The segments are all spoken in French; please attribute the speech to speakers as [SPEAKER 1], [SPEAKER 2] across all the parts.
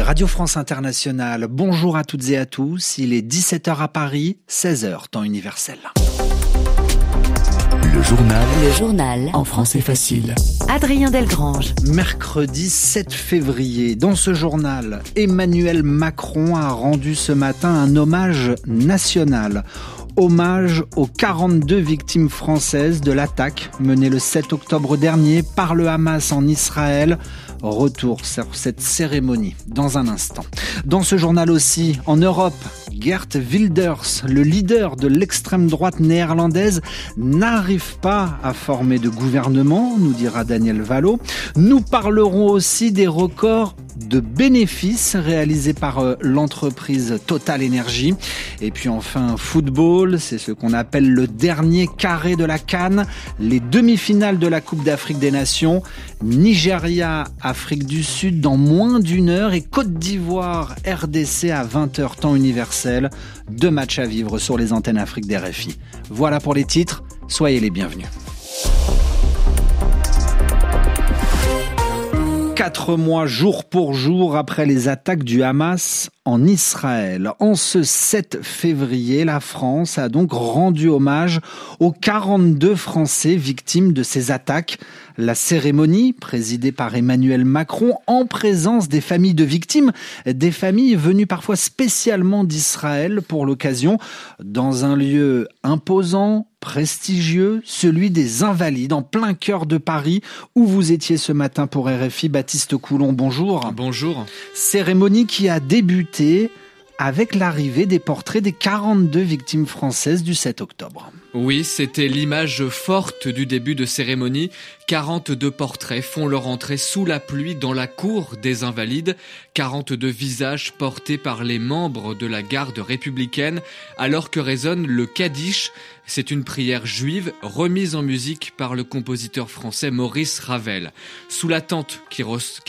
[SPEAKER 1] Radio France Internationale. Bonjour à toutes et à tous. Il est 17h à Paris, 16h, temps universel.
[SPEAKER 2] Le journal.
[SPEAKER 3] Le journal.
[SPEAKER 2] En français facile.
[SPEAKER 3] Adrien Delgrange.
[SPEAKER 1] Mercredi 7 février, dans ce journal, Emmanuel Macron a rendu ce matin un hommage national hommage aux 42 victimes françaises de l'attaque menée le 7 octobre dernier par le Hamas en Israël. Retour sur cette cérémonie dans un instant. Dans ce journal aussi, en Europe, Gert Wilders, le leader de l'extrême droite néerlandaise, n'arrive pas à former de gouvernement, nous dira Daniel Valo. Nous parlerons aussi des records de bénéfices réalisés par euh, l'entreprise Total Energy. Et puis enfin, football, c'est ce qu'on appelle le dernier carré de la Cannes, les demi-finales de la Coupe d'Afrique des Nations, Nigeria, Afrique du Sud dans moins d'une heure et Côte d'Ivoire, RDC à 20h temps universel. Deux matchs à vivre sur les antennes Afrique des RFI. Voilà pour les titres, soyez les bienvenus. Quatre mois jour pour jour après les attaques du Hamas en Israël. En ce 7 février, la France a donc rendu hommage aux 42 Français victimes de ces attaques. La cérémonie, présidée par Emmanuel Macron, en présence des familles de victimes, des familles venues parfois spécialement d'Israël pour l'occasion, dans un lieu imposant, prestigieux, celui des Invalides, en plein cœur de Paris, où vous étiez ce matin pour RFI. Baptiste Coulon, bonjour.
[SPEAKER 4] Bonjour.
[SPEAKER 1] Cérémonie qui a débuté avec l'arrivée des portraits des 42 victimes françaises du 7 octobre.
[SPEAKER 4] Oui, c'était l'image forte du début de cérémonie. 42 portraits font leur entrée sous la pluie dans la cour des Invalides. 42 visages portés par les membres de la garde républicaine alors que résonne le Kaddish. C'est une prière juive remise en musique par le compositeur français Maurice Ravel. Sous la tente qui,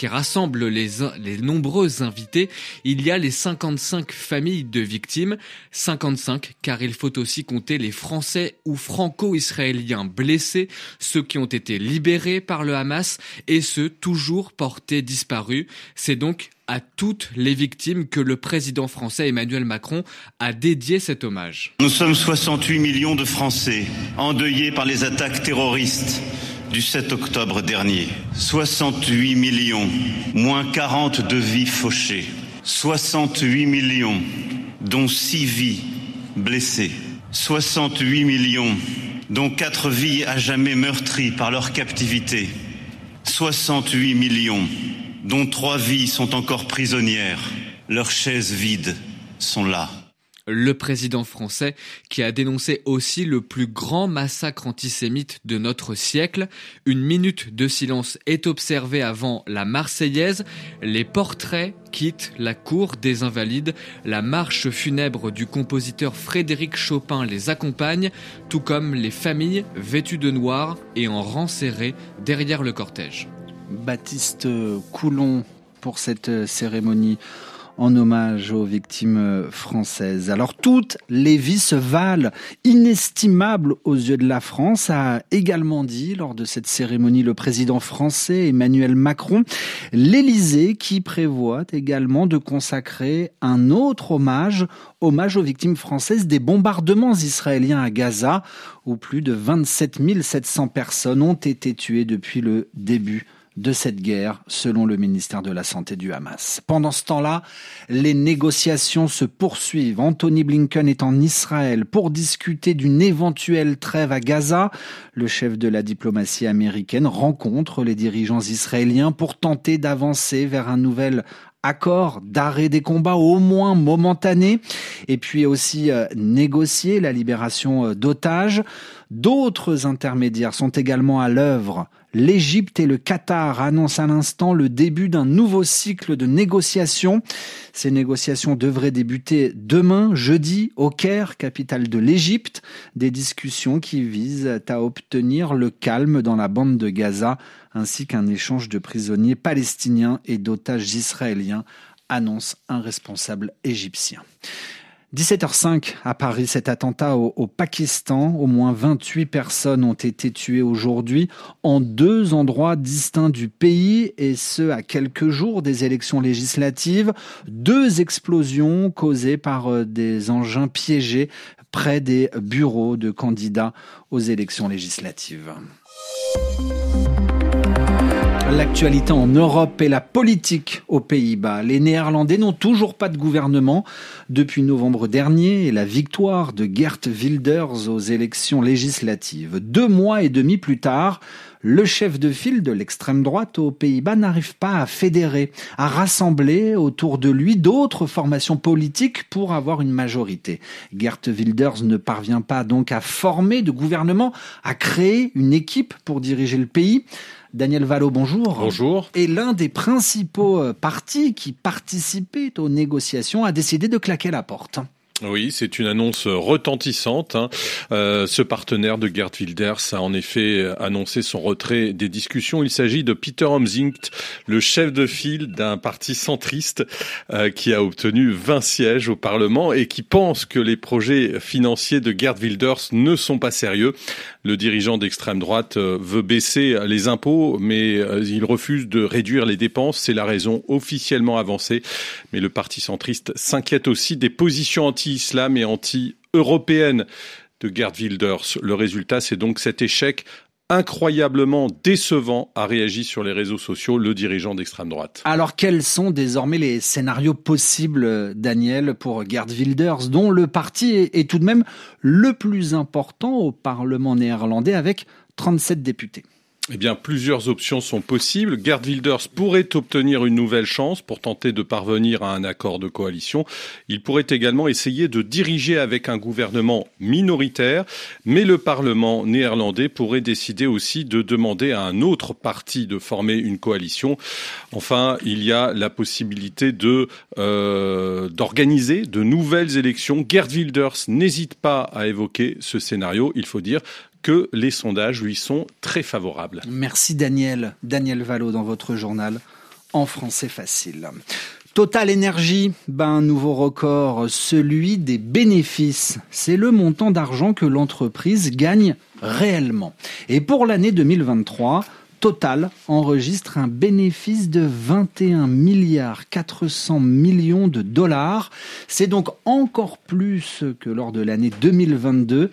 [SPEAKER 4] rassemble les, les nombreux invités, il y a les 55 familles de victimes. 55 car il faut aussi compter les Français ou franco-israéliens blessés, ceux qui ont été libérés par le Hamas et ceux toujours portés disparus. C'est donc à toutes les victimes que le président français Emmanuel Macron a dédié cet hommage.
[SPEAKER 5] Nous sommes 68 millions de Français endeuillés par les attaques terroristes du 7 octobre dernier. 68 millions, moins 40 de vies fauchées. 68 millions, dont 6 vies blessées. 68 millions, dont 4 vies à jamais meurtries par leur captivité. 68 millions, dont 3 vies sont encore prisonnières. Leurs chaises vides sont là
[SPEAKER 4] le président français qui a dénoncé aussi le plus grand massacre antisémite de notre siècle. Une minute de silence est observée avant la Marseillaise. Les portraits quittent la cour des Invalides. La marche funèbre du compositeur Frédéric Chopin les accompagne, tout comme les familles vêtues de noir et en rang serré derrière le cortège.
[SPEAKER 1] Baptiste Coulon pour cette cérémonie en hommage aux victimes françaises. Alors toutes les vies se valent, inestimables aux yeux de la France, a également dit lors de cette cérémonie le président français Emmanuel Macron. L'Élysée qui prévoit également de consacrer un autre hommage, hommage aux victimes françaises des bombardements israéliens à Gaza, où plus de 27 700 personnes ont été tuées depuis le début de cette guerre, selon le ministère de la Santé du Hamas. Pendant ce temps-là, les négociations se poursuivent. Anthony Blinken est en Israël pour discuter d'une éventuelle trêve à Gaza. Le chef de la diplomatie américaine rencontre les dirigeants israéliens pour tenter d'avancer vers un nouvel accord d'arrêt des combats au moins momentané et puis aussi euh, négocier la libération euh, d'otages. D'autres intermédiaires sont également à l'œuvre L'Égypte et le Qatar annoncent à l'instant le début d'un nouveau cycle de négociations. Ces négociations devraient débuter demain, jeudi, au Caire, capitale de l'Égypte. Des discussions qui visent à obtenir le calme dans la bande de Gaza, ainsi qu'un échange de prisonniers palestiniens et d'otages israéliens, annonce un responsable égyptien. 17h05 à Paris, cet attentat au, Pakistan. Au moins 28 personnes ont été tuées aujourd'hui en deux endroits distincts du pays et ce à quelques jours des élections législatives. Deux explosions causées par euh, des engins piégés près des bureaux de candidats aux élections législatives. L'actualité en Europe et la politique aux Pays-Bas. Les Néerlandais n'ont toujours pas de gouvernement depuis novembre dernier et la victoire de Gert Wilders aux élections législatives. Deux mois et demi plus tard, le chef de file de l'extrême droite aux Pays-Bas n'arrive pas à fédérer, à rassembler autour de lui d'autres formations politiques pour avoir une majorité. Gert Wilders ne parvient pas donc à former de gouvernement, à créer une équipe pour diriger le pays. Daniel Valo, bonjour.
[SPEAKER 2] Bonjour.
[SPEAKER 1] Et l'un des principaux euh, partis qui participaient aux négociations a décidé de claquer la porte.
[SPEAKER 2] Oui, c'est une annonce retentissante. Hein. Euh, ce partenaire de Gerd Wilders a en effet annoncé son retrait des discussions. Il s'agit de Peter Omzingt, le chef de file d'un parti centriste euh, qui a obtenu 20 sièges au Parlement et qui pense que les projets financiers de Gerd Wilders ne sont pas sérieux. Le dirigeant d'extrême droite euh, veut baisser les impôts, mais il refuse de réduire les dépenses. C'est la raison officiellement avancée. Mais le parti centriste s'inquiète aussi des positions anti-islam et anti-européennes de Gerd Wilders. Le résultat, c'est donc cet échec incroyablement décevant a réagi sur les réseaux sociaux le dirigeant d'extrême droite.
[SPEAKER 1] Alors quels sont désormais les scénarios possibles, Daniel, pour Gerd Wilders, dont le parti est tout de même le plus important au Parlement néerlandais avec 37 députés?
[SPEAKER 2] Eh bien, plusieurs options sont possibles. Gerd Wilders pourrait obtenir une nouvelle chance pour tenter de parvenir à un accord de coalition. Il pourrait également essayer de diriger avec un gouvernement minoritaire, mais le Parlement néerlandais pourrait décider aussi de demander à un autre parti de former une coalition. Enfin, il y a la possibilité de euh, d'organiser de nouvelles élections. Gerd Wilders n'hésite pas à évoquer ce scénario. Il faut dire que les sondages lui sont très favorables.
[SPEAKER 1] Merci Daniel, Daniel Valo dans votre journal en français facile. Total Énergie bat un nouveau record, celui des bénéfices. C'est le montant d'argent que l'entreprise gagne réellement. Et pour l'année 2023, Total enregistre un bénéfice de 21 milliards 400 millions de dollars. C'est donc encore plus que lors de l'année 2022.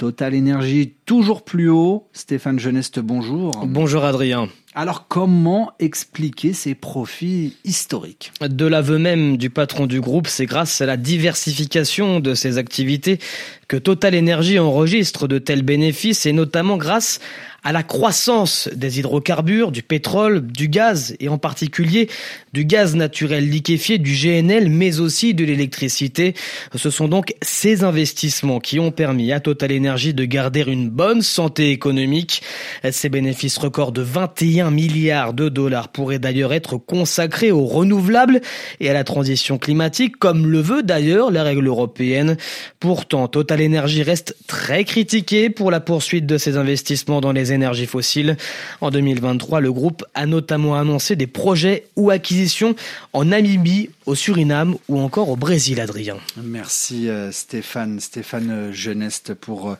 [SPEAKER 1] Total Énergie toujours plus haut. Stéphane Geneste, bonjour.
[SPEAKER 6] Bonjour Adrien.
[SPEAKER 1] Alors comment expliquer ces profits historiques?
[SPEAKER 6] De l'aveu même du patron du groupe, c'est grâce à la diversification de ses activités que Total Energy enregistre de tels bénéfices et notamment grâce à la croissance des hydrocarbures, du pétrole, du gaz et en particulier du gaz naturel liquéfié, du GNL, mais aussi de l'électricité. Ce sont donc ces investissements qui ont permis à Total Energy de garder une bonne santé économique. Ces bénéfices records de 21 milliards de dollars pourraient d'ailleurs être consacrés aux renouvelables et à la transition climatique, comme le veut d'ailleurs la règle européenne. Pourtant, Total l'énergie reste très critiquée pour la poursuite de ses investissements dans les énergies fossiles. En 2023, le groupe a notamment annoncé des projets ou acquisitions en Namibie, au Suriname ou encore au Brésil, Adrien.
[SPEAKER 1] Merci euh, Stéphane, Stéphane euh, Geneste pour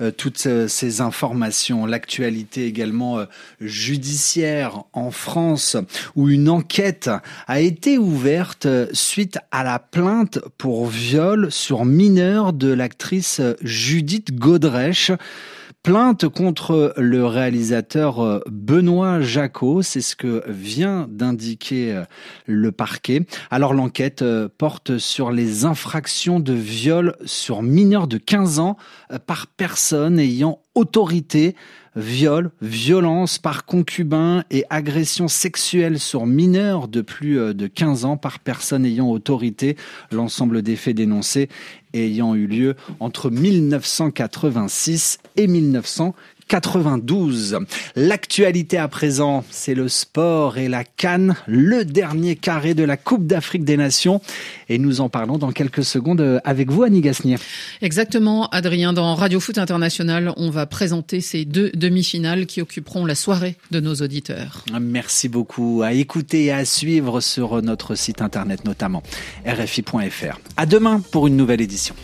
[SPEAKER 1] euh, toutes ces informations. L'actualité également judiciaire en France où une enquête a été ouverte suite à la plainte pour viol sur mineur de l'actrice Judith Godrèche. Plainte contre le réalisateur euh, Benoît Jacot, c'est ce que vient d'indiquer euh, le parquet. Alors l'enquête euh, porte sur les infractions de viol sur mineurs de 15 ans par personne ayant autorité viol, violence par concubin et agression sexuelle sur mineurs de plus euh, de 15 ans par personne ayant autorité. L'ensemble des faits dénoncés ayant eu lieu entre 1986 et 1990. 92. L'actualité à présent, c'est le sport et la Cannes, le dernier carré de la Coupe d'Afrique des Nations. Et nous en parlons dans quelques secondes avec vous, Annie Gasnier.
[SPEAKER 7] Exactement, Adrien. Dans Radio Foot International, on va présenter ces deux demi-finales qui occuperont la soirée de nos auditeurs.
[SPEAKER 1] Merci beaucoup. À écouter et à suivre sur notre site internet notamment, rfi.fr. À demain pour une nouvelle édition.